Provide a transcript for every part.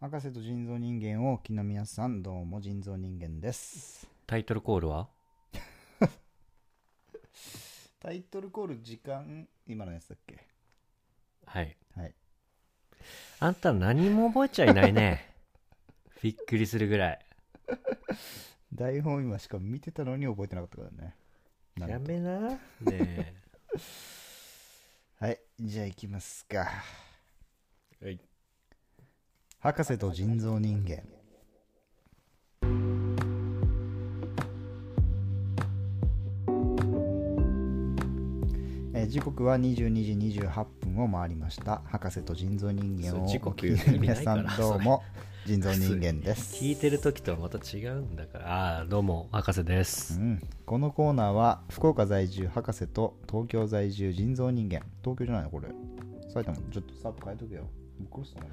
博士と人造人間をお聞きの皆さん、どうも人造人間です。タイトルコールは？タイトルコール時間、今のやつだっけ？はい。はい。あんた何も覚えちゃいないね。びっくりするぐらい。台本今しかも見てたのに覚えてなかったからね。やめな。ねえ。はい、じゃあ行きますか。はい。博士と人造人間。えー時刻は22時28分を回りました。博士と人造人間をおそう時刻聞きの皆さ意味ないからんどうも人造人間です。聞いてる時とはまた違うんだから。ああー、どうも、博士です。うん、このコーナーは福岡在住博士と東京在住人造人間東京じゃないの？これ埼玉ちょっとスタート変えとけよぶっ殺すと思う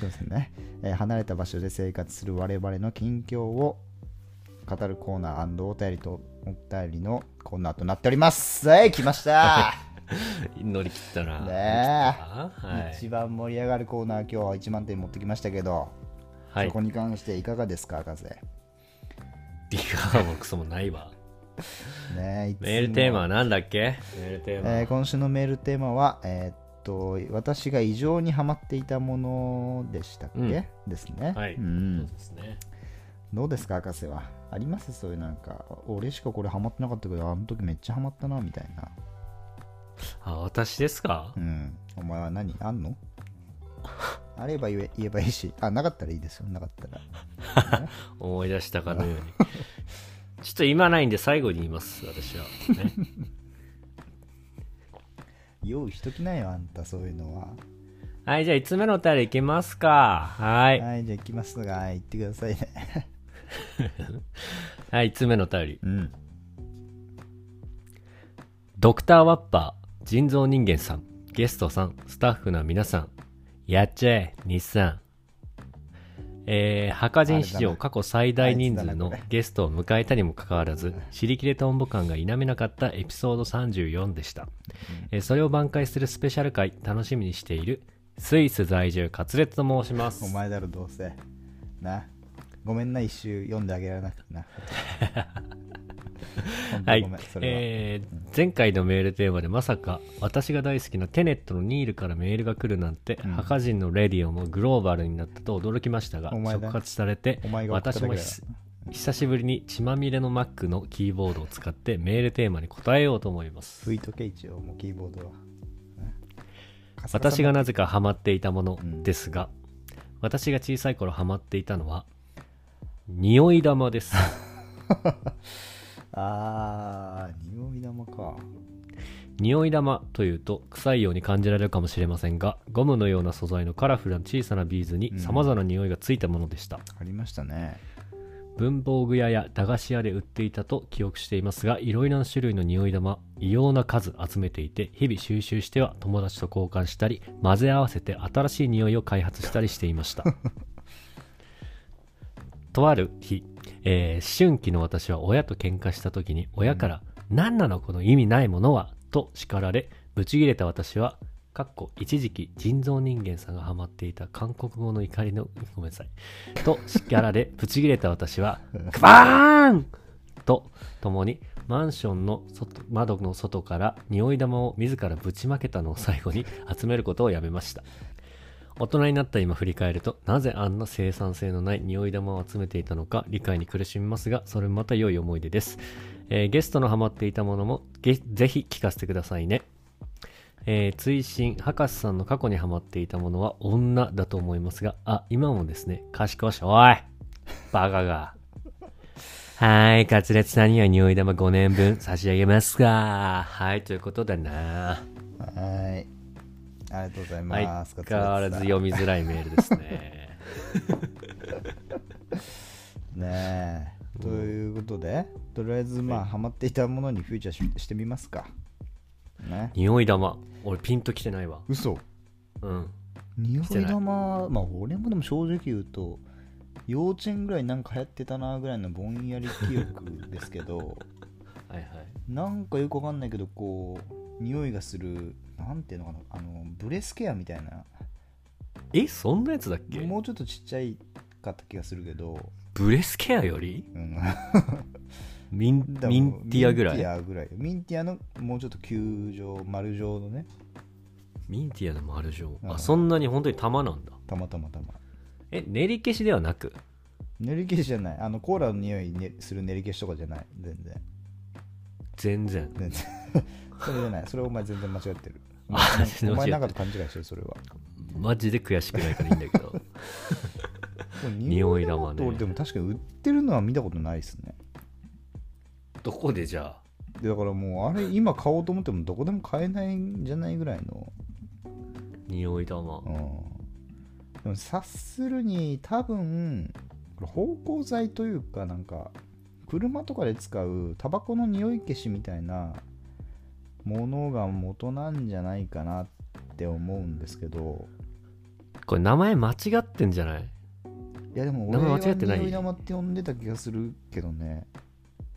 そうですね、えー離れた場所で生活する我々の近況を語るコーナーお便りとお便りのコーナーとなっておりますはい来ました、乗り切ったな。ねえはい。一番盛り上がるコーナー今日は1万点持ってきましたけど、はいそこ。に関していかがですか博士ビガーもクソもないわ。ねメールテーマは何だっけ？メールテーマ。えー今週のメールテーマは、えーっと私が異常にハマっていたものでしたっけ、うん。ですね、はい。うん。そうですね。どうですか博士は？あります？そういうなんか俺しかこれハマってなかったけどあの時めっちゃハマったなみたいな。あ、私ですか？うん。お前は何？あんの？あれば言え言えばいいし。あなかったらいいですよ。なかったら。思い出したかのように。ちょっと今ないんで最後に言います、私は。ね、用意しときなよあんたそういうのははい、じゃあ5つ目のお便りいきますか？はい。はいじゃあ行きますがはい行ってくださいね はい、5つ目のお便り。うんドクターワッパー、人造人間さん、ゲストさん、スタッフの皆さん、やっちゃえ、日産。えー、墓人史上過去最大人数のゲストを迎えたにもかかわらず、尻切れトンボ感が否めなかったエピソード34でした。えーそれを挽回するスペシャル回、楽しみにしている、スイス在住、カツレツと申します。お前だろどうせ。な。ごめんな一周読んであげられなくてな はい。えー前回のメールテーマでまさか私が大好きなテネットのニールからメールが来るなんて、うん。墓人のレディオもグローバルになったと驚きましたが触発されて私もひ久しぶりに血まみれの Mac のキーボードを使ってメールテーマに答えようと思います。拭いとけ一応もうキーボードは。私がななぜかハマっていたものですが、私が小さい頃ハマっていたのは匂い玉です あー匂い玉か。匂い玉というと臭いように感じられるかもしれませんがゴムのような素材のカラフルな小さなビーズに様々な匂いがついたものでした、ありましたね。文房具屋や駄菓子屋で売っていたと記憶していますがいろいろな種類の匂い玉異様な数集めていて日々収集しては友達と交換したり混ぜ合わせて新しい匂いを開発したりしていました とある日、えー思春期の私は親と喧嘩した時に親から「何なのこの意味ないものは」と叱られブチギレた私はかっこ一時期人造人間さんがハマっていた韓国語の怒りのごめんなさい。と叱られ ブチギレた私は「クバーン!」とともにマンションの外窓の外から匂い玉を自らぶちまけたのを最後に集めることをやめました大人になった今振り返るとなぜあんな生産性のない匂い玉を集めていたのか理解に苦しみますがそれもまた良い思い出です、えーゲストのハマっていたものもぜひ聞かせてくださいね。えー追伸博士さんの過去にハマっていたものは女だと思いますがあ今もですね。賢しおいバカが。はい、カツレツさんには匂い玉5年分差し上げますか。はい、ということだな。はい。ありがとうございます、相変わらず読みづらいメールですね。ねえ。ということでとりあえずまあハマっていたものにフューチャーししてみますか。ね。匂い玉。俺ピンときてないわ。嘘。うん。匂い玉まあ俺もでも正直言うと幼稚園ぐらいなんか流行ってたなぐらいのぼんやり記憶ですけど。はいはい。なんかよくわかんないけどこう匂いがするなんていうのかなあのブレスケアみたいな。えそんなやつだっけ？もうちょっとちっちゃいかった気がするけど、ブレスケアより？うん、ミンだミンティアぐらミンテいィアぐらい。ミンティアのもうちょっと球状丸状のね。ミンティアの丸状。うん。あそんなに本当に玉なんだ。たまたまたまえ練り消しではなく？練り消しじゃない。あのコーラの匂いねする練り消しとかじゃない。全然。全然。全然それじゃない。それお前全然間違ってる。おあ前なんかと勘違いしてるそれは。マジで悔しくないからいいんだけど。匂い玉ね。でも確かに売ってるのは見たことないですね。どこでじゃあ？でだからもうあれ今買おうと思ってもどこでも買えないんじゃないぐらいの。匂い玉。うん。でも察するに多分これ芳香剤というかなんか車とかで使うタバコの匂い消しみたいなものが元なんじゃないかなって思うんですけど。これ名前間違ってんじゃない？いやでも名俺は前間違ってない？匂い玉って呼んでた気がするけどね。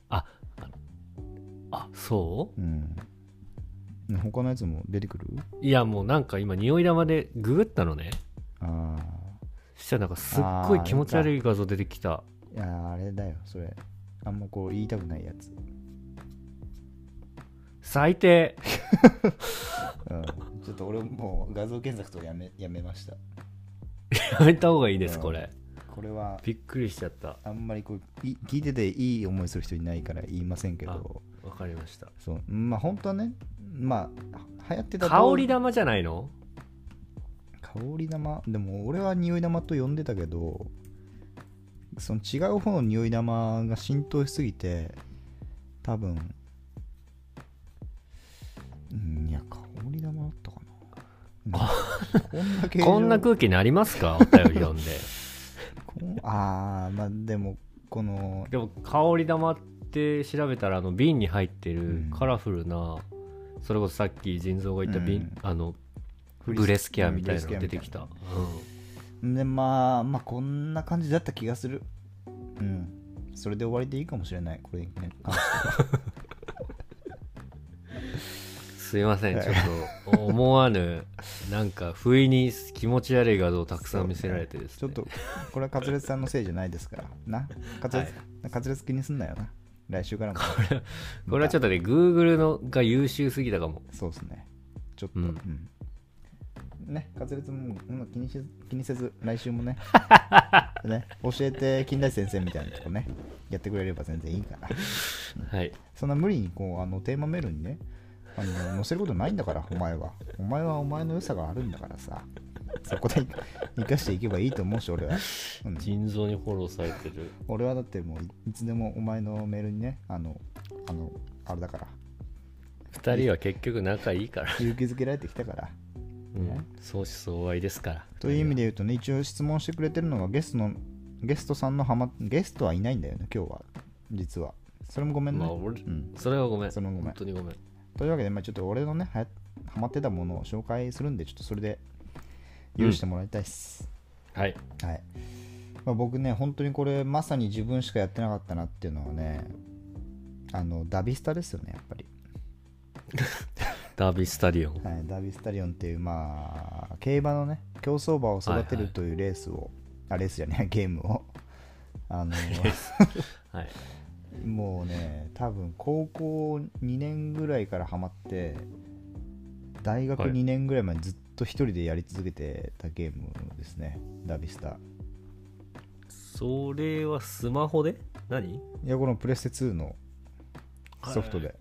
あそう？ん。ね他のやつも出てくる？ういやもうなんか今匂い玉でググったのね。あそしたらなんかすっごい気持ち悪い画像出てきた。あいやあれだよそれ。あんまこう言いたくないやつ最低。うん。ちょっと俺もう画像検索とかやめやめました。やめた方がいいですうん。これこれはびっくりしちゃった。あんまりこうい聞いてていい思いする人いないから言いませんけど。わかりました。そう。まあ本当はね。まあ流行ってた香り玉じゃないの？香り玉？でも俺は匂い玉と呼んでたけどその違う方の匂い玉が浸透しすぎて多分うんいや香り玉だったかな。こんな こんな空気になりますか？お便り読んで。ああまあでもこのでも香り玉って調べたらあの瓶に入ってうるん。カラフルな、それこそさっき腎臓が言った瓶、うん。あのブレスケアみたいなのうんブレスケア出てきた、でまあまあこんな感じだった気がする。うん。それで終わりでいいかもしれない。これに関しては すいません。ちょっと思わぬなんか不意に気持ち悪い画像をたくさん見せられてですね。ちょっとこれはカツレツさんのせいじゃないですから。なカツレツ、カツレツ気にすんなよな。来週からも。これはちょっとね Google のが優秀すぎたかも。そうですね。ちょっと、ううん。んねカツレツもうん気にし気にせず来週もね。ね教えて金田一先生みたいなとこねやってくれれば全然いいから。はい。そんな無理にこうあのテーマメールにねあの載せることないんだからお前は。お前はお前の良さがあるんだからさ。そこで生かしていけばいいと思うし俺は、うん、腎臓にフォローされてる。俺はだってもういいつでもお前のメールにねあのあのあれだから。2人は結局仲いいから、勇気づけられてきたから。うん、相思相愛ですから。という意味で言うとね一応質問してくれてるのがゲストのゲストさんのハマゲストはいないんだよね今日は。実は。それもごめんね、まあ俺うん、それはごめん。それもごめん。本当にごめんというわけで、まあ、ちょっと俺のねはやハマってたものを紹介するんでちょっとそれで許してもらいたいっす、はい。はい、まあ、僕ね本当にこれまさに自分しかやってなかったなっていうのはねあのダビスタですよねやっぱり、ダービースタディオン。はい、ダビスタリオンっていうまあ競馬のね競走馬を育てはいはいるというレースを、あレースじゃないゲームを。あのはい もうね多分高校2年ぐらいからハマって大学はい。2年ぐらいまでずっと一人でやり続けてたゲームですね、ダビスタ。それはスマホで？何？いやこのプレステ2のソフトで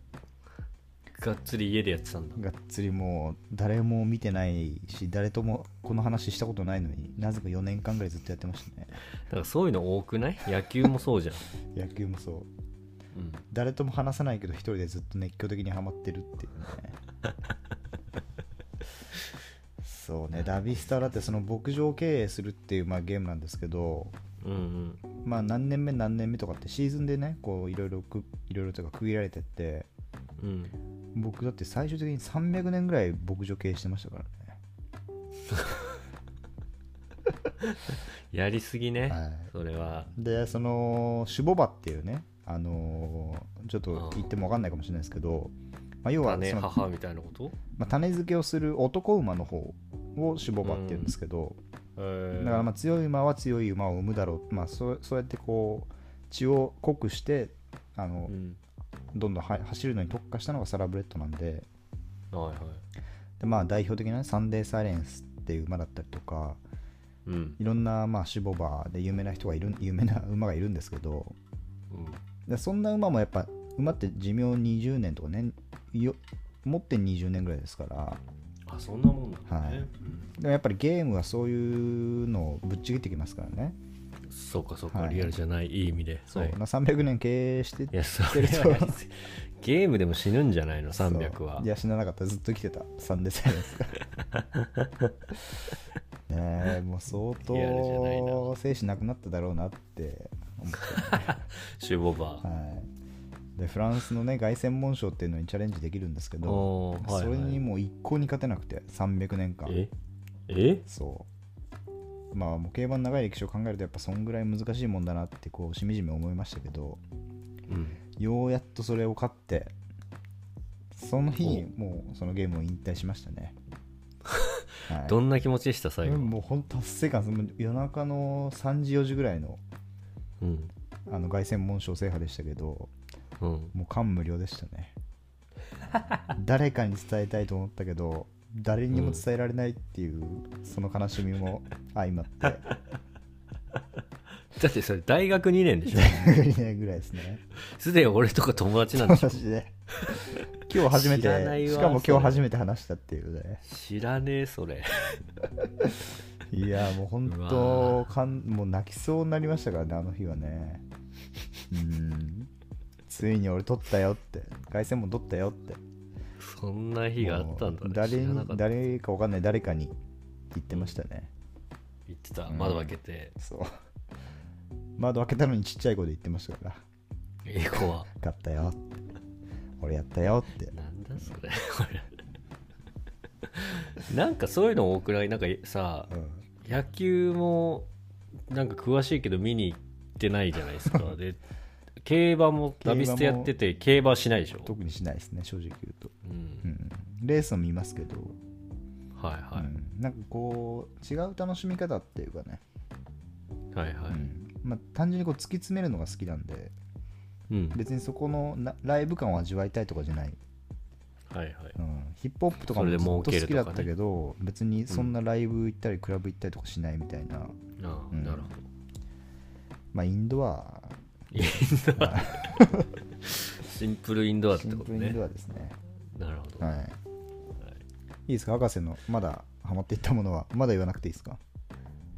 がっつり家でやってたんだ。がっつりもう誰も見てないし誰ともこの話したことないのになぜか4年間ぐらいずっとやってましたね。だからそういうの多くない？野球もそうじゃん、野球もそう。うん、誰とも話さないけど一人でずっと熱狂的にハマってるっていうね。そうね。ダビスタだってその牧場経営するっていうまあゲームなんですけどうんうん。まあ何年目何年目とかってシーズンでねこういろいろくいろいろとか区切られてってうん僕だって最終的に300年ぐらい牧場経営してましたからね。やりすぎね、はい。それは。でそのシュボバっていうねあのーちょっと言っても分かんないかもしれないですけど、まあ、要は種その、母みたいなこと？まあ、種付けをする男馬の方をシュボバっていうんですけど、えーだからまあ強い馬は強い馬を生むだろう、まあ、そうそうやってこう血を濃くしてあの、うんどんどんは走るのに特化したのがサラブレッドなんで。はいはいで、まあ、代表的な、ね、サンデーサイレンスっていう馬だったりとかうん。いろんなまあ種牡馬で有名な人がいる有名な 馬がいるんですけどうん。でそんな馬もやっぱ馬って寿命20年とかねよ持って20年ぐらいですから。あそんなもんなんだね、はい。うん。でもやっぱりゲームはそういうのをぶっちぎってきますからねそうかそうか、はい。リアルじゃないいい意味で。そう、はい。まあ、300年経営していやそれは ゲームでも死ぬんじゃないの？300は。いや死ななかった。ずっと生きてた。サンデーサイレンスがねえもう相当な精子なくなっただろうなって。思って、シュボバー、はい、でフランスのね凱旋門賞っていうのにチャレンジできるんですけどはいはい。それにもう一向に勝てなくて300年間。え？え？そうまあもう競馬の長い歴史を考えるとやっぱそんぐらい難しいもんだなってこうしみじみ思いましたけどうん。ようやっとそれを勝ってその日にもうそのゲームを引退しましたね、はい、どんな気持ちでした最後、うんもう本当達成感夜中の3時4時ぐらいのうん。あの凱旋門賞制覇でしたけどうん、もう感無量でしたね。誰かに伝えたいと思ったけど誰にも伝えられないっていう、その悲しみも相まって。だってそれ大学2年でしょ。ねぐらいですね。すでに俺とか友達なんでしょ。で。今日初めてしかも今日初めて話したっていうね。知らねえそれ。いやもう本う当わかんもう泣きそうになりましたからねあの日はね。うん。ついに俺取ったよって。凱旋門取ったよってそんな日があったんだね。誰誰か分かんない誰かに言ってましたね、言ってた。うん窓開けて、そう。窓開けたのにちっちゃい声で言ってましたから。英語は。勝ったよ。俺やったよって。なんだそれ。なんかそういうの多くない？なんかさうん。野球もなんか詳しいけど見に行ってないじゃないですか。で競馬もナビステやってて競馬はしないでしょ、特にしないですね正直言うと、うん。うん、レースを見ますけど、はいはい、うん、なんかこう違う楽しみ方っていうかね、はいはい、うん。まあ、単純にこう突き詰めるのが好きなんで。うん。別にそこのなライブ感を味わいたいとかじゃない、はいはい。うん、ヒップホップとかもずっと好きだったけど、別にそんなライブ行ったりクラブ行ったりとかしないみたいな、ああ、うん。なるほど。まあインドアインドア。シンプルインドアってことね。シンプルインドアですね。なるほど、はい、い。いですか？博士のまだハマっていったものは？まだ言わなくていいですか？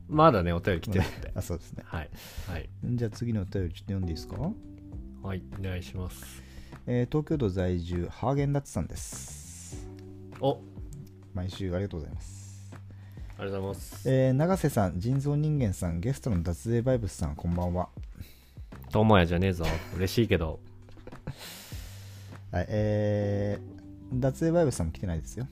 まだねお便り来てるんで。あそうですね。はい。はい。じゃあ次のお便りちょっと読んでいいですか、はい。お願いします。えー東京都在住ハーゲンダッツさんです。お。毎週ありがとうございます。ありがとうございます。えー永瀬さん、人造人間さん、ゲストの脱税バイブスさん、こんばんは。友也じゃねえぞ。嬉しいけど。はい、えー、脱税バイブスさんも来てないですよ。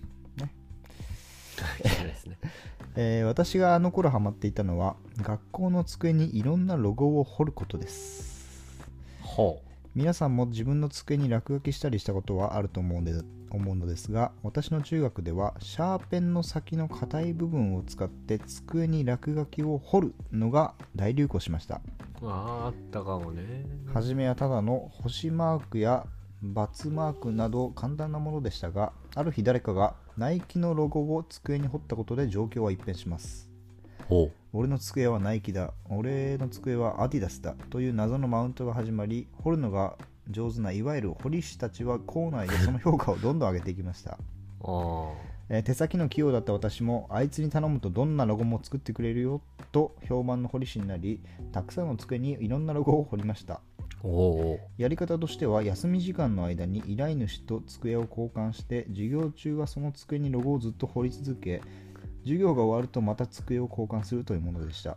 来てないですね。えー私があの頃ハマっていたのは、学校の机にいろんなロゴを彫ることです。ほ皆さんも自分の机に落書きしたりしたことはあると思うんで思うのですが私の中学ではシャーペンの先の硬い部分を使って机に落書きを彫るのが大流行しました。うあーあったかもね。初めはただの星マークや×マークなど簡単なものでしたがある日誰かがナイキのロゴを机に彫ったことで状況は一変します。ほ俺の机はナイキだ。俺の机はアディダスだ。という謎のマウントが始まり彫るのが上手ないわゆる彫り師たちは校内でその評価をどんどん上げていきました、えー手先の器用だった私もあいつに頼むとどんなロゴも作ってくれるよと評判の彫り師になりたくさんの机にいろんなロゴを彫りました。やり方としては休み時間の間に依頼主と机を交換して授業中はその机にロゴをずっと彫り続け授業が終わるとまた机を交換するというものでした、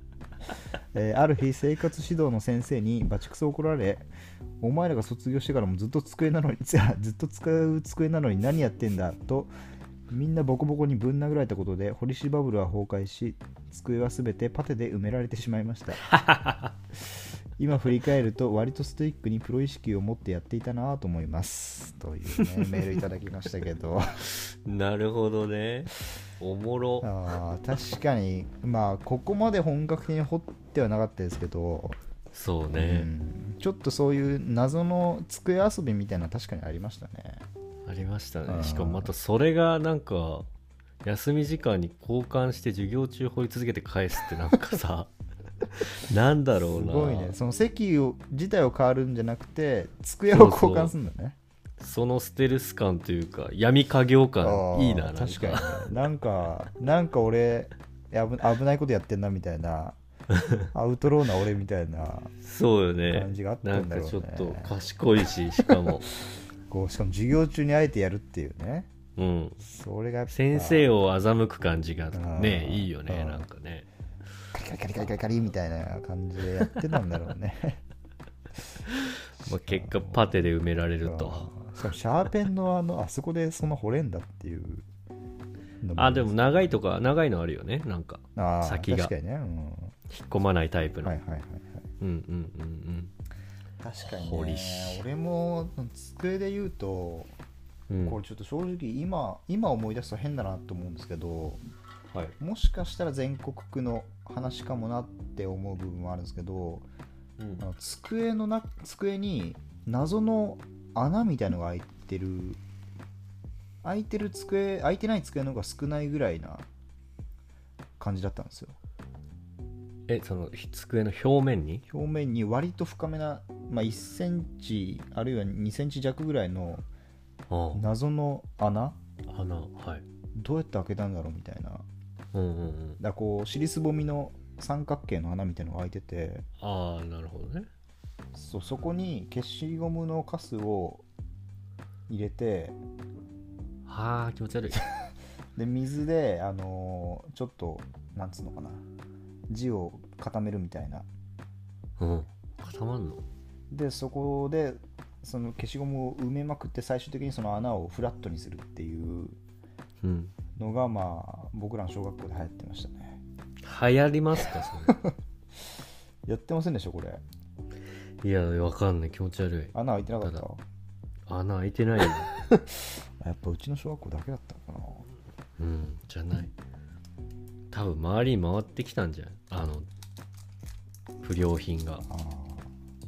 えーある日生活指導の先生にバチクソ怒られお前らが卒業してからもずっと机なのに ずっと使う机なのに何やってんだ？とみんなボコボコにぶん殴られたことで堀市バブルは崩壊し机は全てパテで埋められてしまいました。今振り返ると割とストイックにプロ意識を持ってやっていたなと思います。というねメールいただきましたけど。なるほどね。おもろ。あー確かに。まあここまで本格的に掘ってはなかったですけど、そうね、うん。ちょっとそういう謎の机遊びみたいなの確かにありましたね。ありましたうん。ねしかもまたそれがなんか休み時間に交換して授業中掘り続けて返すってなんかさ なんだろうな。すごいね。その席を自体を変わるんじゃなくて机を交換するんだね。そのステルス感というか闇家業感。いいななんか。確かにね。なんかなんか俺危ないことやってんなみたいなアウトローな俺みたいなそうよね。感じがあったなんんだろうね。かちょっと賢いししかも。こうしかも授業中にあえてやるっていうね。うん。それが先生を欺く感じがねうん。いいよねうん。なんかね。カリカリカリカリカリみたいな感じでやってたんだろうね。まあ、結果パテで埋められると。しかもシャーペンのあのあそこでその掘れんだっていうのあでも長いとか長いのあるよねなんか。先が。確かにね、うん、引っ込まないタイプの、はいはいはいはい。うんうんうん確かにね。俺も机で言うとうんうん。これちょっと正直今今思い出すと変だなと思うんですけどはい。もしかしたら全国区の話かもなって思う部分もあるんですけどうん。あの机のな机に謎の穴みたいのが開いてる開いてる机開いてない机の方が少ないぐらいな感じだったんですよえその机の表面に？表面に割と深めな、まあ、1センチあるいは2センチ弱ぐらいのあ謎の穴？あ穴はい。どうやって開けたんだろうみたいな。うんうんうん。らこう尻すぼみの三角形の穴みたいなのが開いてて。ああなるほどね。そそこに消しゴムのカスを入れて。はあ気持ち悪い。で水で、あのーちょっとなんつうのかな字を固めるみたいな。うん。固まんの？でそこでその消しゴムを埋めまくって最終的にその穴をフラットにするっていううん。のがまあ僕らの小学校で流行ってましたね。流行りますかそ やってませんでしょこれ。れいやわかんない。気持ち悪い。穴開いてなかった？た穴開いてないよ。あ やっぱうちの小学校だけだったのかな。うんじゃない多分周りに回ってきたんじゃない？あ。の不良品が。あ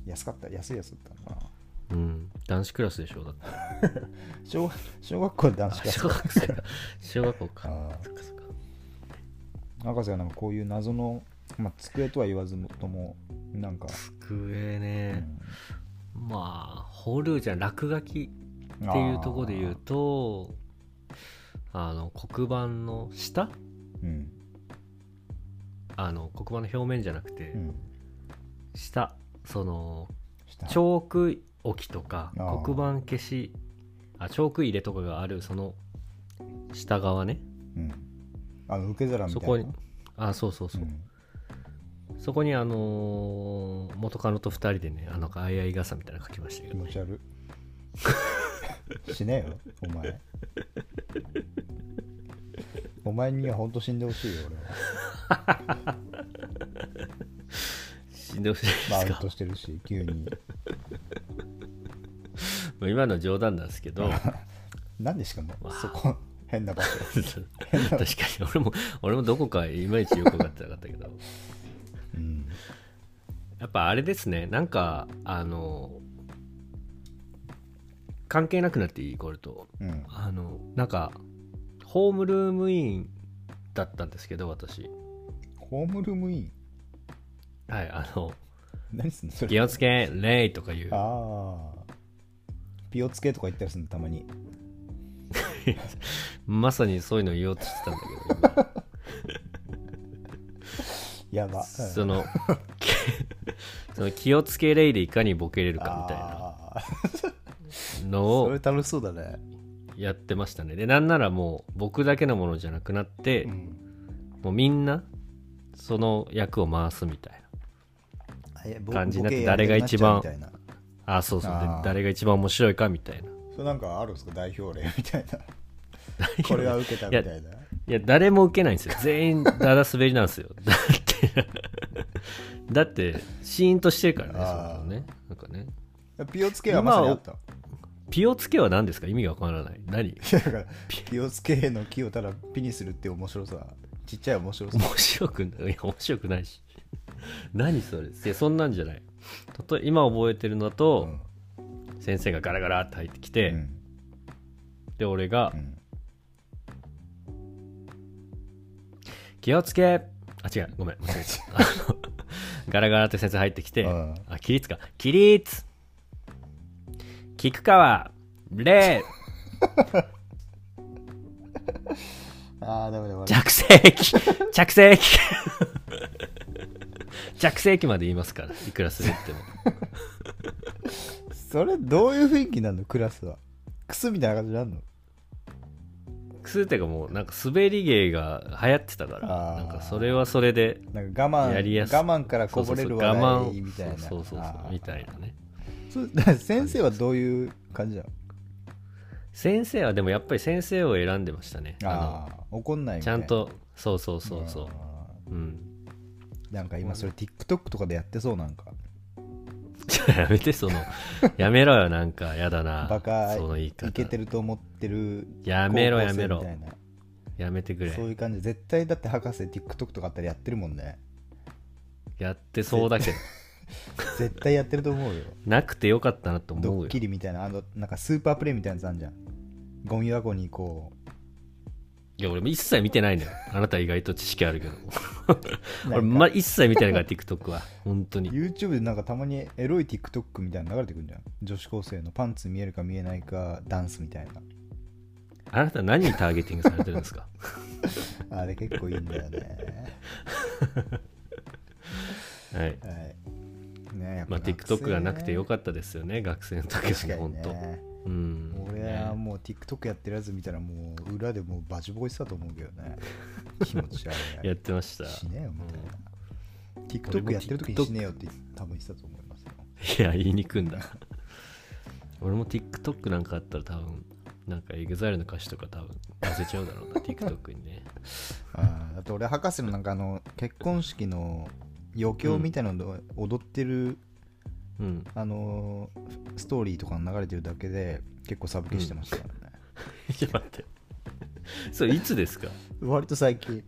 ー。安かった。安いやつだったのうん。男子クラスでしょだって。小小学校で男子か小学生か。小学校か。あそっかそっか。博士はなんかこういう謎の、まあ、机とは言わずともなんか、机うね、ん。まあ掘るじゃん落書きっていうところで言うとあの黒板の下あーうんあの黒板の表面じゃなくて、うん。下そのチョーク置きとかあー。黒板消しあチョーク入れとかがあるその下側ね。うん、あの受け皿みたいな？そこにあそうそうそう、うん。そこにあのー元カノと2人でねあのあいあい傘みたいなの書きましたけど気持ち悪い。死ねよお前お前には本当死んでほしいよ俺は。死んでほしいですか？まあアウトしてるし急に。まあ今のは冗談なんですけど。なんでしかもそこ変な場所。確かに俺も俺もどこかいまいちよく分かってなかったけど。うん。やっぱあれですね。なんかあの関係なくなっていいこれと。うん。あのなんかホームルームインだったんですけど私。ホームルームイン？はいあの何すんのそれ？気をつけレイとかいう。ああピオつけとか言ったりするのたまに。まさにそういうの言おうとしてたんだけど やば。今そのその気をつけレイでいかにボケれるかみたいなのをそれ楽しそうだねやってましたね。でなんならもう僕だけのものじゃなくなって、うん。もうみんなその役を回すみたいあいやぼ感じになってボケやりたくなっちゃうみたいな。なあそうそうで誰が一番面白いかみたいな。それなんかあるんですか？代表例みたいな。これは受けたみたいな。いや誰も受けないんですよ。全員ダダ滑りなんですよ。だってだってシーンとしてるからねそのね。なんかね。ピオつけはまさにあったピオつけは何ですか？意味がわからない。何？だからピオつけの木をただピにするっていう面白さ。ちっちゃい面白さ。面白くない。いや面白くないし。何それ？いやそんなんじゃない。例え今覚えてるのだと、先生がガラガラって入ってきて、うん。で俺がうん「気をつけ!」あ違う。ごめん。間違えた。あ の ガラガラって先生入ってきてうん。あ起立か。起立菊川礼ああダメだ着席。着席。着席まで言いますからいくら滑っても。それどういう雰囲気なのクラスは？クスみたいな感じになるの？くすっていうかもうなんか滑り芸が流行ってたからあー。なんかそれはそれでなんか我慢やりやす我慢からこぼれるそうそうそう話題みたいな。そうそうそうあー。みたいなね 先生はどういう感じなの？先生はでもやっぱり先生を選んでましたね。あああ怒んないちゃんとそうそうそうそう。あうん。ーなんか今それ TikTok とかでやってそうなんか。やめてその やめろよなんかやだな。バカその言い方。いけてると思ってるやめろやめろ。やめてくれ。そういう感じ。絶対だって博士 TikTok とかあったらやってるもんね。やってそうだけど 絶対やってると思うよ。なくてよかったなと思うよ。ドッキリみたいなあのなんかスーパープレイみたいなやつあんじゃん。ゴミ箱にこいや俺も一切見てないんだよ。あなた意外と知識あるけどう俺、ま、一切見てないから TikTok は。本当に。YouTube でなんかたまにエロい TikTok みたいなの流れてくるんじゃん。女子高生のパンツ見えるか見えないかダンスみたいな。あなた何にターゲティングされてるんですか？あれ結構いいんだよね。はい。はいねまあ TikTok がなくてよっかったですよね学生の時は本当。ねうん。俺はもう TikTok やってるやつ見たらもう裏でもうバチボコしたと思うけどね。気持ち悪い。やってました。しねえよみたいな、俺も TikTok やってる時にしねえよって多分言ってたと思いますよ。いや言いにくいんだ。俺も TikTok なんかあったら多分なんか EXILE の歌詞とか多分載せちゃうだろうな TikTok にね。あーあと俺博士のなんかあの結婚式の余興みたいなので踊ってる、うん。あのーストーリーとか流れてるだけで結構サブ消してましたからね、ちょっと待って。それいつですか？割と最近。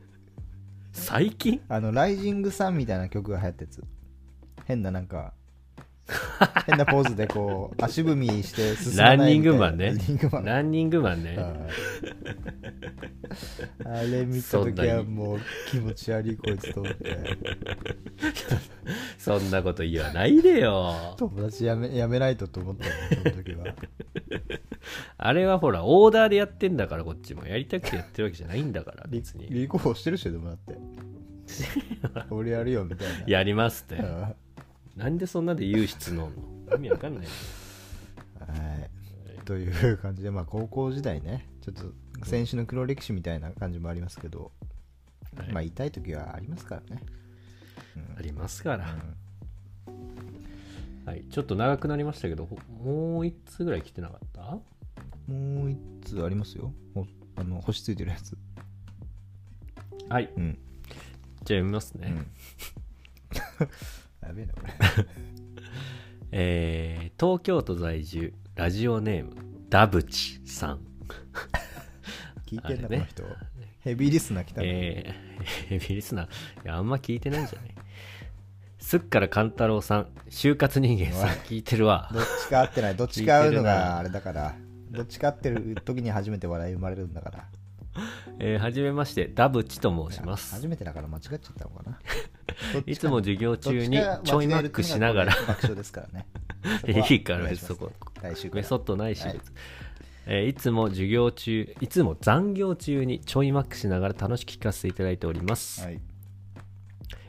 最近？あのライジングサンみたいな曲が流行ったやつ。変ななんか変なポーズでこう足踏みして進ランニングマンね。ランニングマン。ランニングマンね。あれ見た時はもう気持ち悪いこいつと思って。そんなこと言わないでよ。友達やめやめないとと思ったよその時は。あれはほらオーダーでやってんだからこっちも。やりたくてやってるわけじゃないんだから立別に。立候補してるしでもだって。俺やるよみたいな。やりますって。うんなんでそんなで言う質問の？意味わかんないよ。はい。という感じでまあ高校時代ねちょっと選手の黒歴史みたいな感じもありますけど、はい。まあ痛い時はありますからね、ありますから、うん。はい、ちょっと長くなりましたけどほもう一つぐらい来てなかった？もう一つありますよ。ほあの星ついてるやつ。はい。うん。じゃあ読みますね、うんやべえなこれ。えー東京都在住ラジオネームダブチさん。聞いてんな、あれね。この人。ヘビーリスナー来たね、えー、ヘビーリスナー。いやあんま聞いてないんじゃない？すっからかんたろうさん就活人間さん聞いてるわ。どっちか合ってない。どっちか合うのがあれだから。どっちか合ってる時に初めて笑い生まれるんだから えーはじめましてダブチと申します。初めてだから間違っちゃったのかな。いつも授業中にちょいマックしながら いいいから別にそこ。メソッドないし、はい。別えーいつも授業中いつも残業中にちょいマックしながら楽しく聞かせていただいております、はい。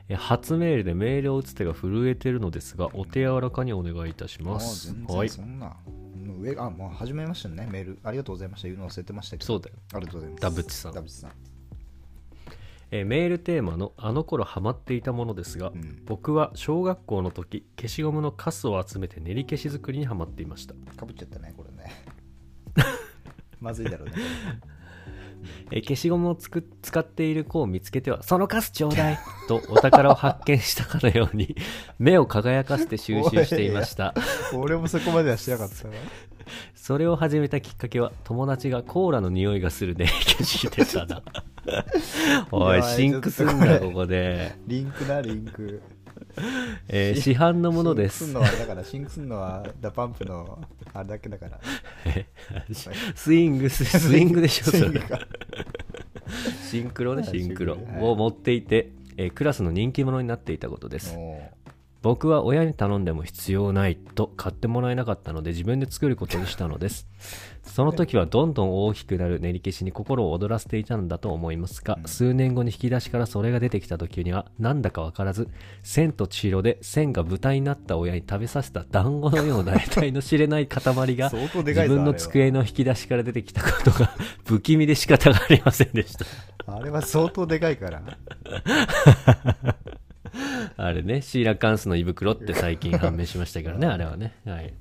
えー初メールでメールを打つ手が震えてるのですがお手柔らかにお願いいたします。全はい然そんな、上あもう始めましたね。メール。ありがとうございました。言うの忘れてましたけど。そうだよ。ありがとうございます。ダブチさん。ダブチさん。えーメールテーマのあの頃ハマっていたものですが、うん。僕は小学校の時消しゴムのカスを集めて練り消し作りにハマっていました。かぶっちゃったねこれね。まずいだろうね えー消しゴムをつく使っている子を見つけては、そのカスちょうだいとお宝を発見したかのように、目を輝かせて収集していました。俺もそこまではしなかったな それを始めたきっかけは、友達がコーラの匂いがするね、消してたな。おい、シンクすんな、ここで。リンクなリンク えー市販のものですシンクすん。のはだからシンクすんのはダパンプのあれだけだから スイングス、スイングでしょ、それ。シンクロね、はいシンクロを持っていて、えークラスの人気者になっていたことです。お僕は親に頼んでも必要ないと買ってもらえなかったので自分で作ることにしたのです。その時はどんどん大きくなる練り消しに心を躍らせていたのだと思いますが、うん数年後に引き出しからそれが出てきた時にはなんだかわからず、千と千尋で千が豚になった親に食べさせた団子のような得体の知れない塊が 自分の机の引き出しから出てきたことが不気味で仕方がありませんでした。あれは相当でかいから あれね、シーラカンスの胃袋って最近判明しましたからね、あれはね。はい。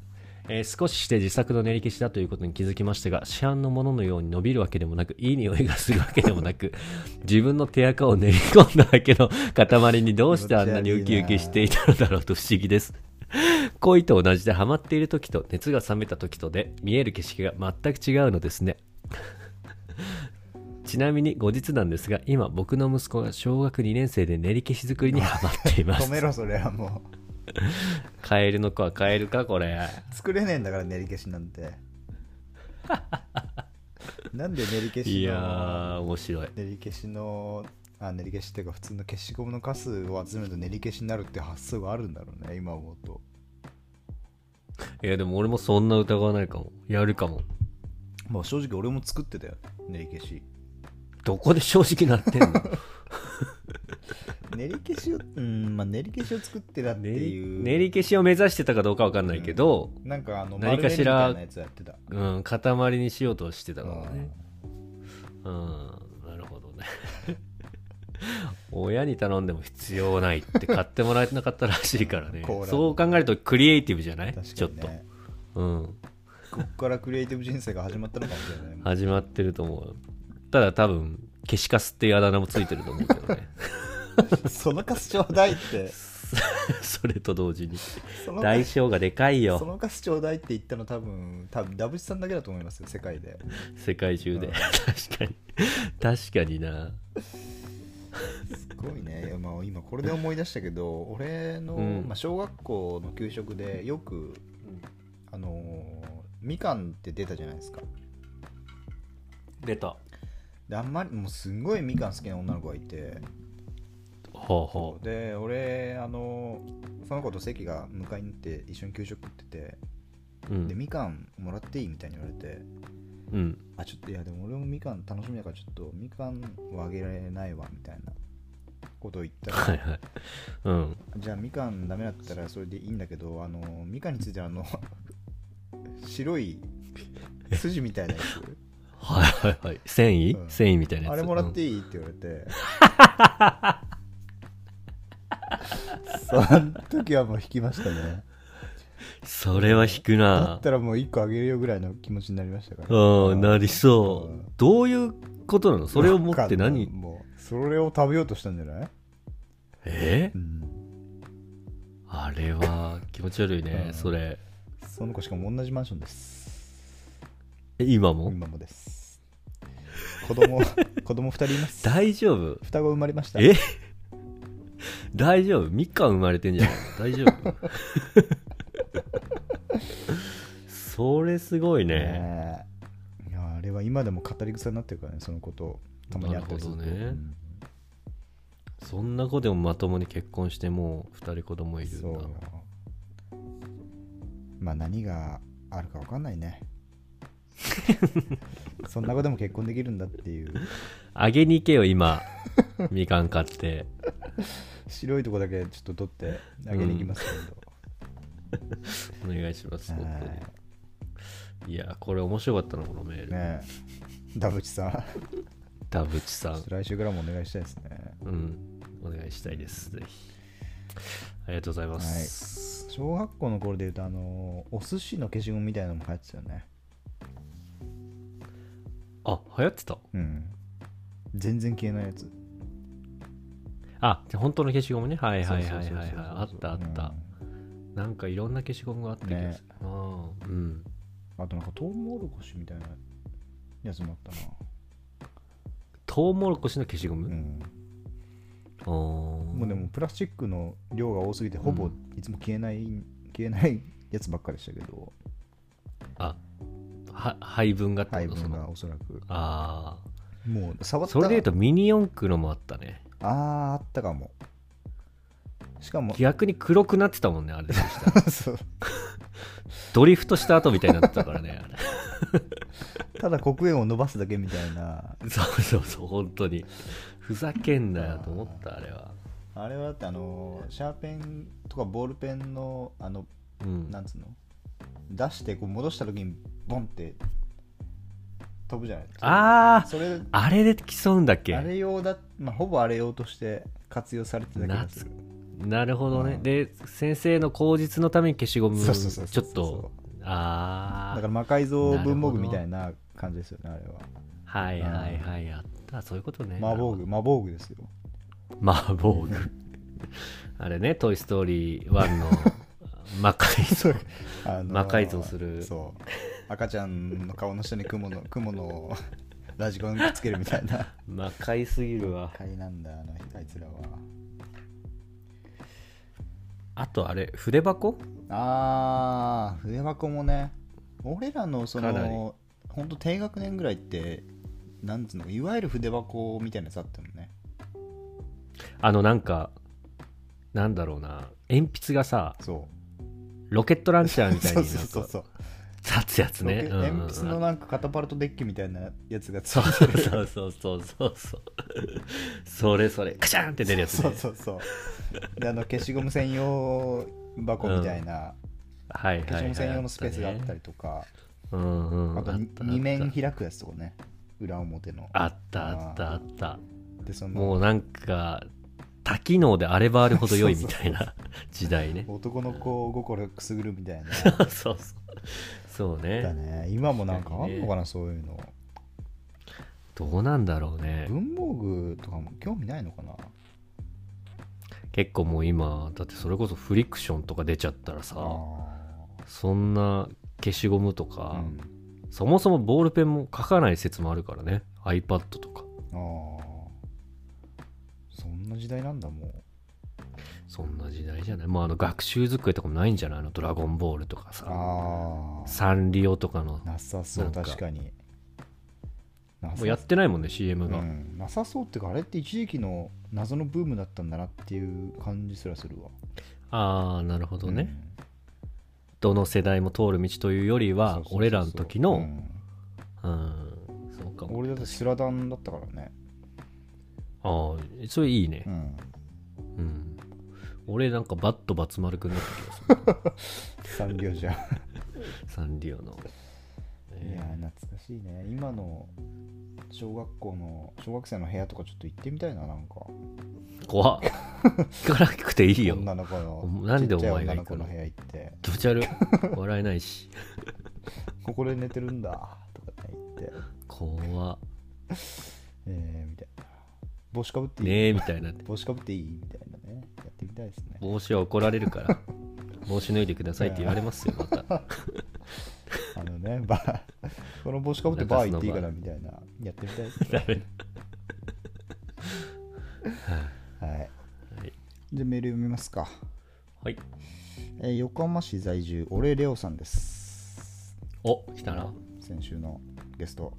えー少しして自作の練り消しだということに気づきましたが、市販のもののように伸びるわけでもなく、いい匂いがするわけでもなく、自分の手垢を練り込んだだけの塊にどうしてあんなにウキウキしていたのだろうと不思議です。恋と同じでハマっている時と熱が冷めた時とで見える景色が全く違うのですね。ちなみに後日なんですが、今僕の息子が小学2年生で練り消し作りにハマっています 止。めろそれはもカエルの子はカエルかこれ。う作れねえんだから練り消しなんてなんで練り消しいや面白い。練り消しのあ練り消しっていうか普通の消しゴムのカスを集めると練り消しになるって発想があるんだろうね今思うといや、でも俺もそんな疑わないかも。やるかも。まあ正直俺も作ってたよ練り消しどこで正直なってんの？練り消しをうんまあ練り消しを作ってたって練いうり練り消しを目指してたかどうかわかんないけど、なんかあの何かしらうん、塊にしようとしてたからね。うん、なるほどね。親に頼んでも必要ないって買ってもらえなかったらしいからね。そう考えるとクリエイティブじゃない？確ちょっと。うん。こっからクリエイティブ人生が始まったのかもしれない始まってると思う。ただ多分、消しカスっていうあだ名もついてると思うけどね。そのカスちょうだいって それと同時に。その代償がでかいそよ。のカスちょうだいって言ったの多分多分ダブチさんだけだと思いますよ世界で世界中で。うん確かに。確かにな。すごいね、まあ、今これで思い出したけど俺の、うんまあ、小学校の給食でよくあのーみかんって出たじゃないですか出た。であんまりもうすんごいみかん好きな女の子がいてほうほで俺あのその子と席が迎えに行って一緒に給食食っててう。うでん。みかんもらっていいみたいに言われてうん。あちょっといやでも俺もみかん楽しみだからちょっとみかんはあげられないわみたいなことを言ったら、はいはい。うん。じゃあみかんダメだったらそれでいいんだけどあのみかんについてはあの白い筋みたいなやはいはいはい。繊維、うん。繊維みたいなやつ。つあれもらっうんていい？って言われて、その時はもう引きましたね。それは引くだなっ。たらもう1個あげるよぐらいの気持ちになりましたから。うん、なりそう。うん。どういうことなの？それを持って何？もうそれを食べようとしたんじゃない、え？うん、あれは気持ち悪いねう、ん。それ。その子しかも同じマンションです。え今も？今もです子供 子供2人います。大丈夫？双子生まれました。え？大丈夫？みかん生まれてんじゃない？の大丈夫？それすごいね。ねえ。いやあれは今でも語り草になってるからねそのことをたまにあったりすると。なるほどね。うん。そんな子でもまともに結婚してもう二人子供いるんだ。そうよ。まあ何があるか分かんないね そんな子でも結婚できるんだっていう。あげに行けよ今。みかん買って。白いとこだけちょっと取ってあげに行きますけお願いしますど、本は当に。いやこれ面白かったなこのメール、いねえ。ダブチさん。田淵さん。来週からもお願いしたいですね。うん。お願いしたいです。ぜひ。ありがとうございます、小学校の頃で言うとあのお寿司の消しゴムみたいなのも流行ってたよねあ流行ってた？うん。全然消えないやつ。あじゃあ本当の消しゴムね。はいはいはいはいはい。あったあった、なんかいろんな消しゴムがあった気がする、ああうん。うん。あとなんかトウモロコシみたいなやつもあったな。トウモロコシの消しゴム、うん。もうでもプラスチックの量が多すぎてほぼうん。いつも消えない、消えないやつばっかりでしたけど。あは配分がって配ことその分がおそらく。あもう触った。あそれでいうとミニ四駆のもあったね。あああったかも。しかも逆に黒くなってたもんねあれでしたら。そう。ドリフトした後みたいになってたからねただ黒煙を伸ばすだけみたいな。そうそうそう本当に。ふざけんなよと思ったあれは。あれはだってあのシャーペンとかボールペンのあのうん。なんつうの？出してこう戻した時にボンって飛ぶじゃない。ですかああそれあれで競うんだっけ？あれ用だ、まあ、ほぼあれ用として活用されてた気がする。なるほどね、うん。で先生の口実のために消しゴムちょっと。ああだから魔改造文房具みたいな感じですよねあれは。はいはいはいやった。そういうことね。魔法具。魔法具ですよ。魔法具。あれね「トイ・ストーリー1」の魔改造。あの魔改造する。そう赤ちゃんの顔の下に雲の雲のラジコンくっつけるみたいな。魔改すぎるわ。怪なんだあのあいつらは。あとあれ筆箱？あー筆箱もね俺らのそのほんと低学年ぐらいってなんつうのいわゆる筆箱みたいなやつあったのね。あのなんかなんだろうな鉛筆がさそう。ロケットランチャーみたいそうになんかそうそうそう立つやつね。鉛筆のなんかカタパルトデッキみたいなやつがつそういてる。そうそうそうそうそうそれそれ。カシャンって出るやつね。そうそうそう。であの消しゴム専用箱みたいな、はいはいはい消しゴム専用のスペースがあったりとか、うんうん。あとあった2面開くやつとかね。裏表の。あったあったあった。でその。もうなんか多機能であればあるほど良いみたいな時代ね。男の子心くすぐるみたいな。そうそうそうだね。ね今もなんかあんのかなそういうの。どうなんだろうね。文房具とかも興味ないのかな？結構もう今だってそれこそフリクションとか出ちゃったらさあそんな消しゴムとーか、うん。そもそもボールペンも書かない説もあるからね。iPad とか。あー。そんな時代なんだもうそんな時代じゃない。もうあの学習机とかもないんじゃない？のドラゴンボールとかさ。サンリオとかの。なさそう確かに。もうやってないもんね CM が、うん、なさそうっていうかあれって一時期の謎のブームだったんだなっていう感じすらするわ。ああなるほどね、うん。どの世代も通る道というよりは俺らの時うのん。うんそうかも。俺だってスラダンだったからね。ああそれいいね。うん。うん俺なんかバットバツ丸くんだった気がする。産業じゃん。サンリオの、いや懐かしいね。今の小学校の小学生の部屋とかちょっと行ってみたいななんか。怖っ。行かなくていいよ。女の子のなんでお前が行くの？部屋行って。気持ち悪い。笑えないし。ここで寝てるんだ。とかね言って。怖っ。えー、みたいな。帽子かぶっていい、ねえみたいな。帽子かぶっていい？みたいなってみたいですね。帽子は怒られるから帽子脱いでくださいって言われますよまた。あのねバーこの帽子かぶってバー行っていいかなみたいなやってみたいですね。はい。はい。でメール読みますか、はい。えー横浜市在住オレレオさんです。お来たな。先週のゲスト、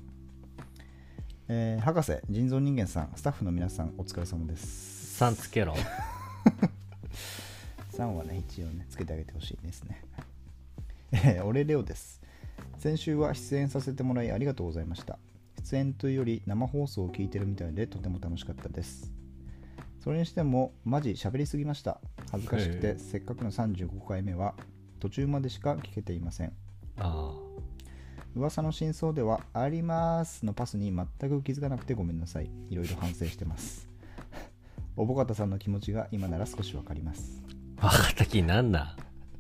えー博士人造人間さんスタッフの皆さんお疲れ様です。さんつけろ 3はね一応ねつけてあげてほしいですね。えー俺レオです。先週は出演させてもらいありがとうございました。出演というより生放送を聞いてるみたいでとても楽しかったです。それにしてもマジ喋りすぎました。恥ずかしくて、ええ。せっかくの35回目は途中までしか聞けていません。あ。噂の真相では「あります」のパスに全く気づかなくてごめんなさい。いろいろ反省してますおぼかたさんの気持ちが今なら少しわかります。あ分かった気になんな。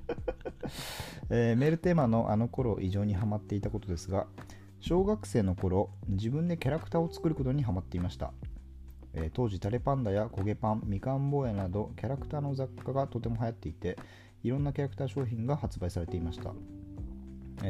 えーメールテーマのあの頃異常にハマっていたことですが小学生の頃自分でキャラクターを作ることにハマっていました、えー当時タレパンダや焦げパンみかん坊やなどキャラクターの雑貨がとても流行っていていろんなキャラクター商品が発売されていました。えー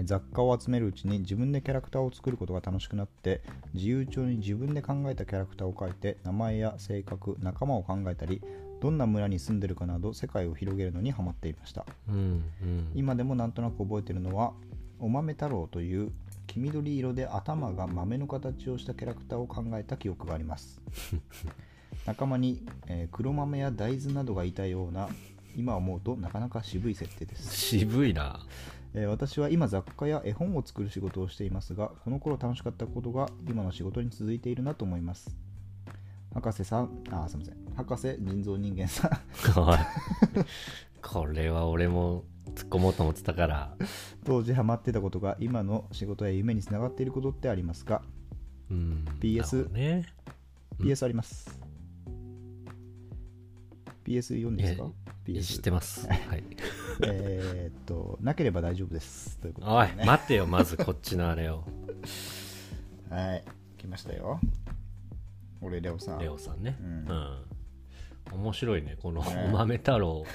雑貨を集めるうちに自分でキャラクターを作ることが楽しくなって自由帳に自分で考えたキャラクターを書いて名前や性格仲間を考えたりどんな村に住んでるかなど世界を広げるのにハマっていました。うんうん。今でもなんとなく覚えているのはお豆太郎という黄緑色で頭が豆の形をしたキャラクターを考えた記憶があります。仲間に、えー黒豆や大豆などがいたような今思うとなかなか渋い設定です。渋いなえー私は今雑貨や絵本を作る仕事をしていますがこの頃楽しかったことが今の仕事に続いているなと思います。博士さんあすいません。博士人造人間さん。これは俺も突っ込もうと思ってたから。当時ハマってたことが今の仕事や夢につながっていることってありますか？うん PS ね。PS あります PS4 ですか？知 ?PS ってます。はい。えーっとなければ大丈夫です。ということおいでね待てよまずこっちのあれを。はい来ましたよ。俺レオさん。レオさんね。ううん。ん、面白いねこのね。お豆太郎。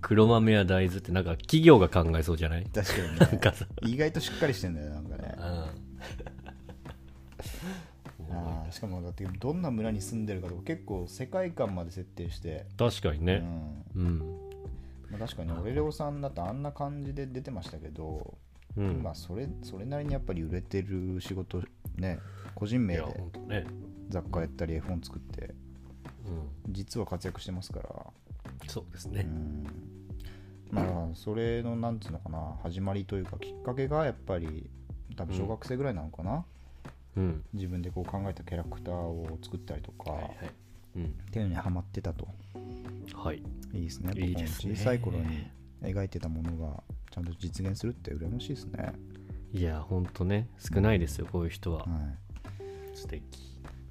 黒豆や大豆ってなんか企業が考えそうじゃない？確かにね。なんかさ。意外としっかりしてんだよなんかね。うんあーしかもだってどんな村に住んでるかとか結構世界観まで設定して、確かにね。うん。うん。まあ、確かに俺レオさんだとあんな感じで出てましたけど、うん。まあそれそれなりにやっぱり売れてる仕事ね個人名で雑貨やったり絵本作ってうん。実は活躍してますから、うそうですね。ん。まあそれのなんつうのかな始まりというかきっかけがやっぱり多分小学生ぐらいなのかな、うん。自分でこう考えたキャラクターを作ったりとか、はいはい。うん。っていうのにハマってたと。はい。いいですね。いいですね。小さい頃に描いてたものがちゃんと実現するって羨ましいですね、いやほんとね少ないですよこういう人は。は素敵。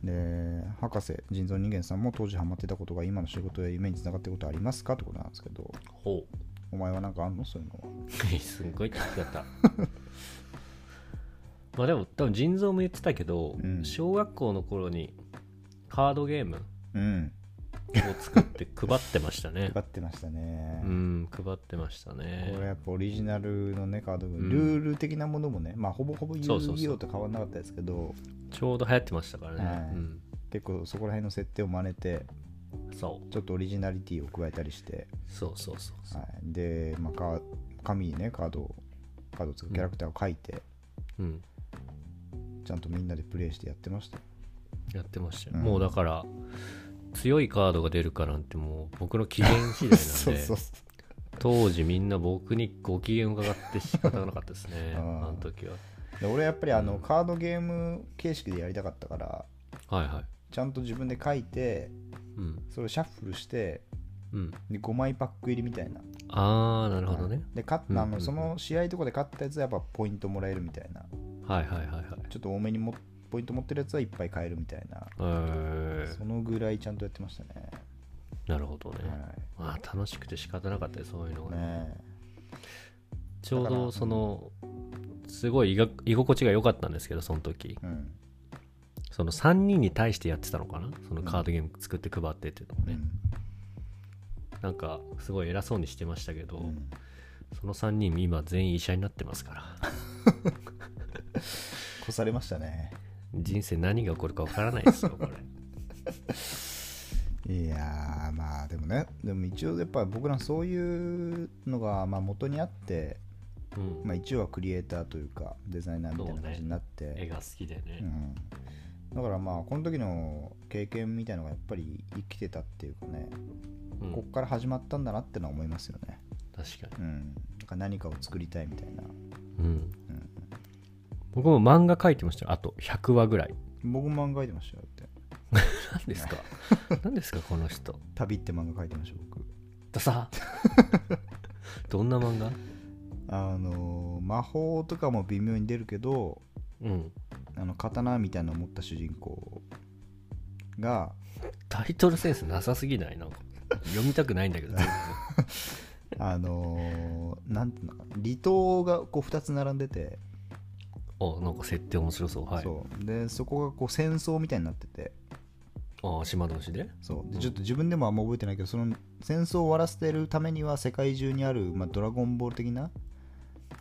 い、で博士人造人間さんも当時ハマってたことが今の仕事や夢につながってることありますかってことなんですけど。ほお前はなんかあんの？そういうのは。う すんごい聞き方 まあでも多分腎臓も言ってたけど、うん。小学校の頃にカードゲームうん。を作って 配ってましたね。配ってましたね、うん配ってましたこれねやっぱオリジナルのねカード、ん。ルール的なものもねまあほぼほぼ遊そうそうそう。戯王と変わらなかったですけど。ちょうど流行ってましたからね、はい。うん、結構そこら辺の設定を真似てそう。ちょっとオリジナリティを加えたりして、そうそうそうそう。はい、で、まあ、か紙にねカードをカードを使うキャラクターを書いて、うんちゃんとみんなでプレイしてやってましたよ。やってましたよ、うん。もうだから強いカードが出るかなんてもう僕の機嫌次第なんで そうそうそ当時みんな僕にご機嫌伺って仕方がなかったですね。あー。あの時は。うで俺やっぱりあのカードゲーム形式でやりたかったからはいはい。ちゃんと自分で書いてうん。それをシャッフルしてうん。で5枚パック入りみたいな。ああなるほどね、で勝っうんうんうん。その試合とかで勝ったやつはやっぱポイントもらえるみたいなはいはいはいはい。ちょっと多めにもポイント持ってるやつはいっぱい買えるみたいな。えそのぐらいちゃんとやってましたね。ー、なるほどね、はまあ楽しくて仕方なかったそういうのが、いねちょうどそのすごい居心地が良かったんですけどその時。うん。その3人に対してやってたのかな？そのカードゲーム作って配ってっていうのをね、うん。なんかすごい偉そうにしてましたけど、うん。その3人今全員医者になってますから 越されましたね。人生何が起こるか分からないですよこれ。いやーまあでもねでも一応やっぱ僕らそういうのがまあ元にあって、うん。まあ、一応はクリエイターというかデザイナーみたいな感じになって、絵が好きでね、うん、だからまあこの時の経験みたいのがやっぱり生きてたっていうかね、うん。こっから始まったんだなってのは思いますよね、確かうん、だから何かを作りたいみたいな、に、うん僕も漫画描いてましたよ。あと100話ぐらい。僕も漫画描いてましたよって。何ですか？何ですか？この人。旅って漫画描いてました僕。ださ どんな漫画？あのー魔法とかも微妙に出るけどうん。あの刀みたいなのを持った主人公がタイトルセンスなさすぎない？な読みたくないんだけど あのーなんていうのかな？離島がこう2つ並んでてあなんか設定面白そう。はい。そう。でそこがこう戦争みたいになってて。あ島同士で？そう。でちょっと自分でもあんま覚えてないけどその戦争を終わらせてるためには世界中にある、まあ、ドラゴンボール的な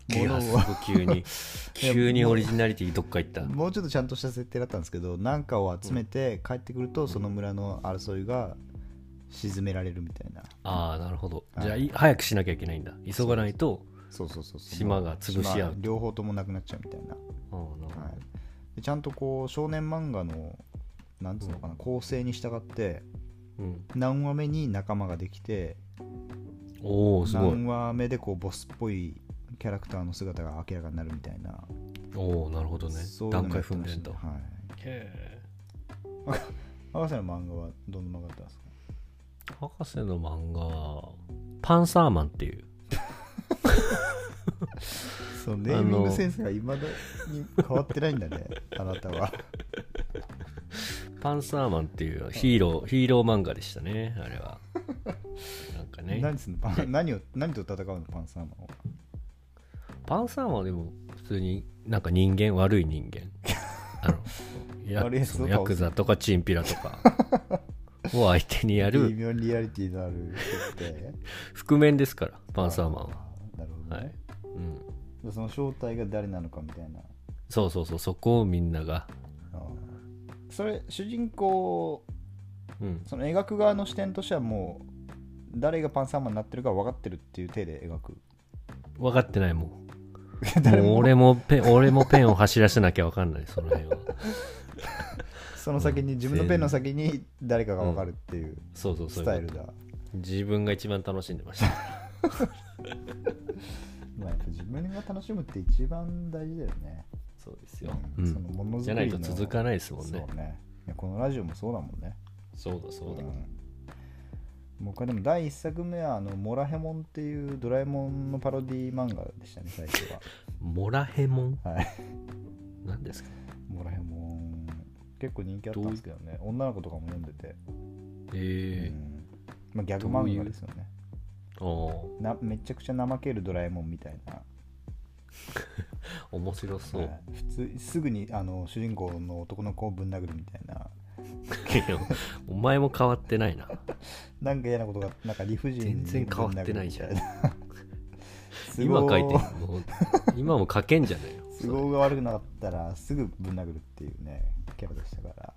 いものを。急に。急にオリジナリティどっか行った。もうちょっとちゃんとした設定だったんですけどなんかを集めて帰ってくるとその村の争いが沈められるみたいな。ああなるほど。はい。じゃあい早くしなきゃいけないんだ。急がないとそうそうそうそう。島が潰し合う島両方ともなくなっちゃうみたいな、はい、でちゃんとこう少年漫画のなんつうのかな構成に従ってうん、何話目に仲間ができておおすごい。何話目でこうボスっぽいキャラクターの姿が明らかになるみたいな、おおなるほどね。段階踏んでんだ。たねはい。へ博士の漫画はどんな漫画だったんですか？え博士の漫画はパンサーマンっていうそのネーミングセンスがいまだに変わってないんだね あなたは。パンサーマンっていうヒーローヒーロー漫画でしたねあれは。なんかね。何すんの？パン何を何と戦うの？パンサーマンはパンサーマンはでも普通になんか人間悪い人間。あの やそのヤクザとかチンピラとか。を相手にや微る妙にリアリティのある 覆面ですからパンサーマンは。なるほど、はい。ね、うん。でその正体が誰なのかみたいな。そうそうそうそこをみんなが。それ主人公うん。その描く側の視点としてはもう誰がパンサーマンになってるか分かってるっていう体で描く。分かってないもん。俺もペン 俺もペンを走らせなきゃ分かんないその辺は。その先に、うん自分のペンの先に誰かが分かるっていうそうそうそうスタイルだ、自分が一番楽しんでましたまあ、やっぱ自分が楽しむって一番大事だよね、そうですよ、そのものづくりのじゃないと続かないですもんね。そうね。このラジオもそうだもんね。そうだそうだ、ん。僕はでも第1作目はあのモラヘモンっていうドラえもんのパロディ漫画でしたね最初 モラヘモン？ははい。何ですか？モラヘモン。結構人気あったんですけどね。女の子とかも読んでて、ええうん。まあ、ギャグ漫画ですよねなめちゃくちゃ怠けるドラえもんみたいな。面白そう、はい。普通すぐにあの主人公の男の子をぶん殴るみたいな。お前も変わってないな。なんか嫌なことがなんか理不尽に全然変わってないじゃん。今書いてもう今も書けんじゃないよ都合が悪くなかったらすぐぶん殴るっていうねキャラでしたから。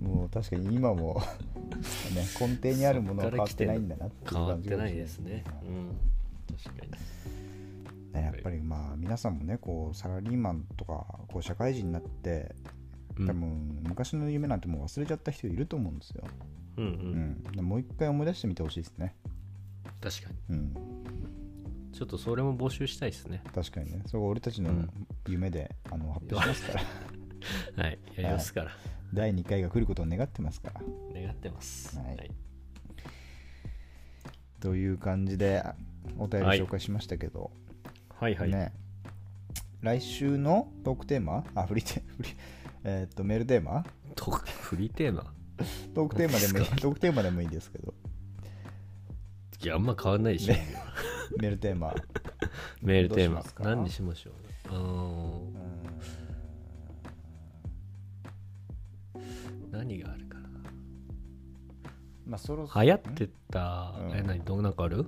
もう確かに今もね根底にあるものは変わってないんだなっていう変わっ感じがしてないですね。はいうん。確かにねやっぱりまあ皆さんもねこうサラリーマンとかこう社会人になってうん。多分昔の夢なんてもう忘れちゃった人いると思うんですよ、うんううん。んもう一回思い出してみてほしいですね、確かに。うん、ちょっとそれも募集したいですね。確かにね。それが俺たちのうん。夢で、あの発表しますから はいやりますから、第2回が来ることを願ってますから。願ってます。はい。という感じでお便りはい紹介しましたけど、はいはい、ね。来週のトークテーマ？あフリーテフリー えーっとメールテーマ？トークフリーテーマ？トークテーマでもいいトークテーマでもいいですけど。いやあんま変わんないでしょ、ね。メールテーマ。メールテーマ。何にしましょうあのうー何があるかな？まあそろそろ流行ってた、うん。え何？どんなんかある？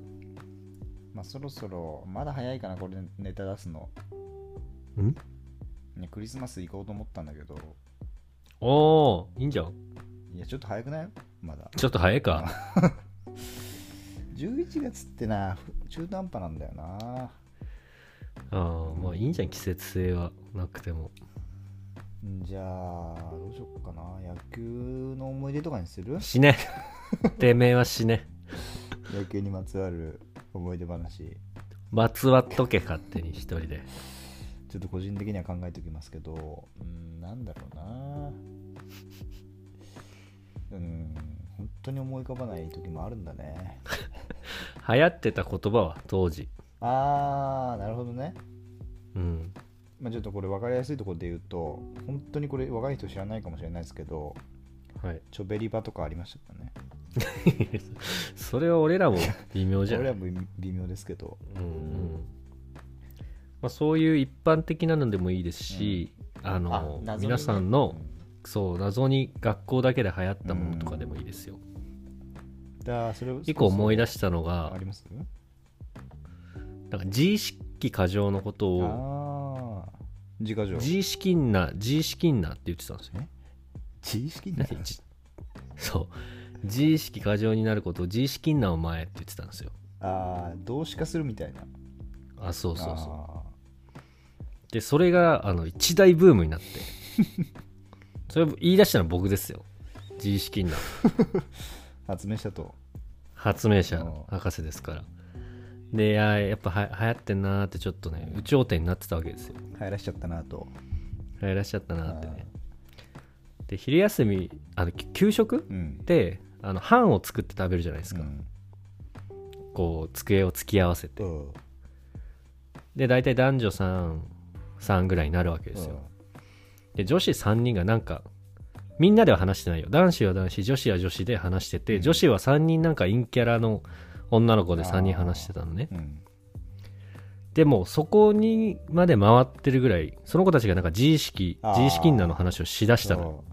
まあそろそろまだ早いかなこれネタ出すの、ん？ね、クリスマス行こうと思ったんだけど。おおいいんじゃん。いやちょっと早くない？まだ。ちょっと早いか。11 月ってな中途半端なんだよな。ああまあいいんじゃん季節性は。なくても。んじゃあどうしよっかな。野球の思い出とかにする？死ね。てめえは死ね。野球にまつわる思い出話。まつわっとけ勝手に一人で。ちょっと個人的には考えておきますけどうんなんだろうな。うん本当に思い浮かばない時もあるんだね。流行ってた言葉は当時。あーなるほどね。うんまあ、ちょっとこれ分かりやすいところで言うと本当にこれ若い人知らないかもしれないですけどはい。チョベリバとかありましたからね。それは俺らも微妙じゃん 俺は微微妙ですけど。うん。うんまあ、そういう一般的なのでもいいですし、あのあ謎にね。皆さんの、そう謎に学校だけで流行ったものとかでもいいですよ、だからそれを一個思い出ししたのがあります？なんか自意識過剰のことを自家情自意識んな自意識んなって言ってたんですよ自意識になる何 じそう。自意識過剰になることを自意識んなお前って言ってたんですよ。ああ動詞化するみたいな。あそうそうそう。あでそれがあの一大ブームになって。それを言い出したのは僕ですよ。自意識んなー 発明したと。発明者うん博士ですからでいややっぱは流行ってんなーってちょっとね有頂天になってたわけですよ。流行らしちゃったなと。流行らしちゃったなーってね。で昼休みあのき給食うん。であの飯を作って食べるじゃないですか、うん。こう机を突き合わせて。うん。で大体男女3 3ぐらいになるわけですよ、で女子3人がなんかみんなでは話してないよ。男子は男子女子は女子で話してて、うん。女子は3人なんか陰キャラの女の子で3人話してたのね。うん。でもそこにまで回ってるぐらいその子たちがなんか自意識自意識なの話をしだしたの。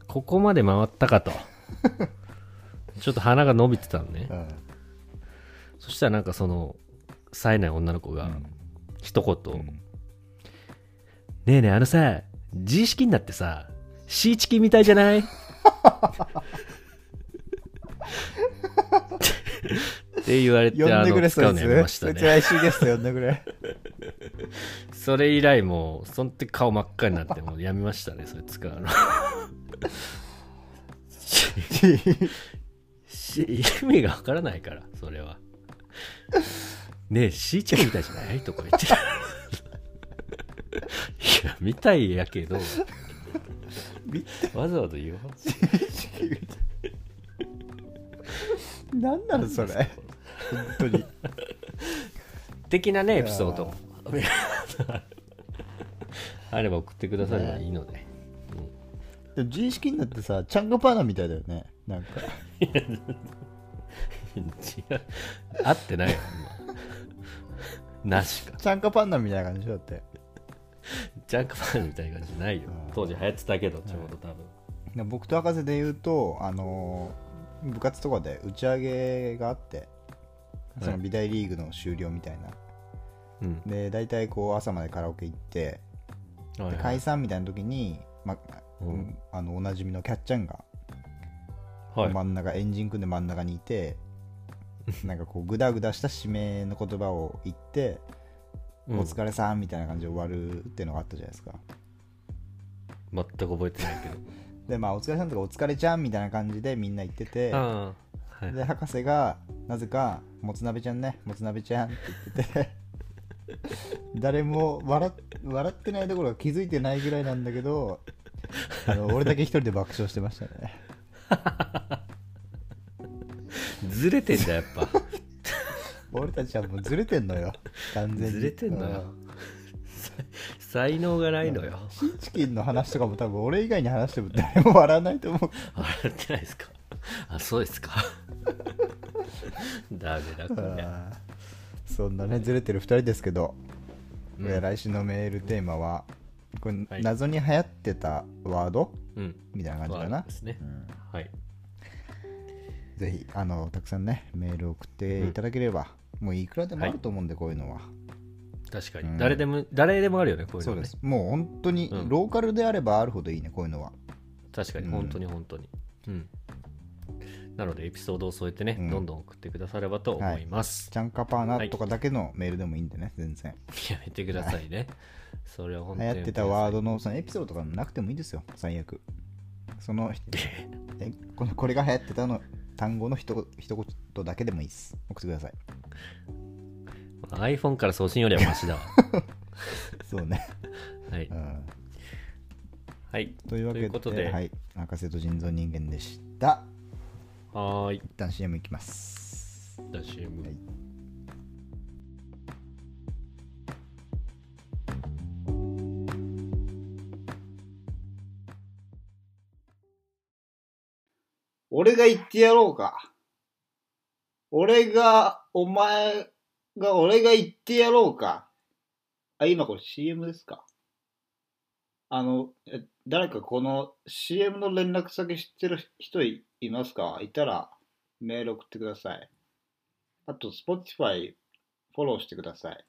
そここまで回ったかと。ちょっと鼻が伸びてたのね。ううん。そしたらなんかその冴えない女の子がうん。一言、うん。ねえねえあのさ自意識になってさシーチキンみたいじゃない？って言われて呼んでくれあの使うのやめましたね。来週ゲスト呼んでくれ。それ以来もうその時顔真っ赤になってもうやめましたねそれ使うの。し意味がわからないからそれは。ねえシーチキンみたいじゃない？とか言っていやみたいやけど。わざわざ言わん何なのそれ。本当に。的なねエピソード。あれば送ってくださればいいので、でも自意識になってさチャンガパーナみたいだよね。なんか。違う。合ってないよ今。なしか。チャンカパンナみたいな感じだって。ジャンクパンみたいな感じないよ。うん。当時流行ってたけどちょうど多分。で僕と博士で言うとあのー部活とかで打ち上げがあってその美大リーグの終了みたいな、うん。で大体こう朝までカラオケ行ってはいはい。で解散みたいな時に、まうん。あのおなじみのキャッチャンがはい。真ん中、エンジン組んで真ん中にいて なんかこうグダグダした締めの言葉を言って、うん。お疲れさんみたいな感じで終わるっていうのがあったじゃないですか。全く覚えてないけどでまあお疲れさんとかお疲れちゃんみたいな感じでみんな言っててああはい。で博士がなぜか「もつ鍋ちゃんねもつ鍋ちゃん」って言ってて 誰も笑っ笑ってないところが気づいてないぐらいなんだけどあの俺だけ一人で爆笑してましたね。ずれてんだやっぱ。俺たちはもうずれてんのよ完全に。ずれてんのよ。うん才能がないのよ。シーチキンの話とかも多分俺以外に話しても誰も笑わないと思う。笑ってないですか？あそうですか。ダメだこりゃあーそんなねずれてる2人ですけど、うん。えー来週のメールテーマはこれ、はい。謎に流行ってたワード？うん。みたいな感じかな？ですね。うん。はい。ぜひあのたくさんねメール送っていただければ、もういくらでもあると思うんで、こういうのは確かに、うん。誰でも誰でもあるよねこういうのね。そうです。もう本当にうん。ローカルであればあるほどいいねこういうのは。確かに。うん。本当に本当に。うん。なのでエピソードを添えてね、うん。どんどん送ってくださればと思います、チャンカパーナとかだけのメールでもいいんでね全然。やめてくださいね、それは本当に流行ってたワードのそのエピソードとかなくてもいいですよ最悪。その えこのこれが流行ってたの単語の一言だけでもいいです。送ってください iPhone から送信よりはマシだわ。そうね、はい、うん、はい、というわけではい、博士と人造人間でした。はーい。一旦 CM いきます。じゃあ CM はい。俺が言ってやろうか。俺が、お前が、俺が言ってやろうか。あ、今これ CM ですか？あの、え誰かこの CM の連絡先知ってる人いいますか？いたらメール送ってください。あと、Spotify フォローしてください。